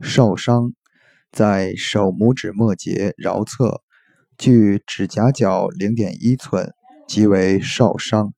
少商在手拇指末节桡侧距指甲角零点一寸即为少商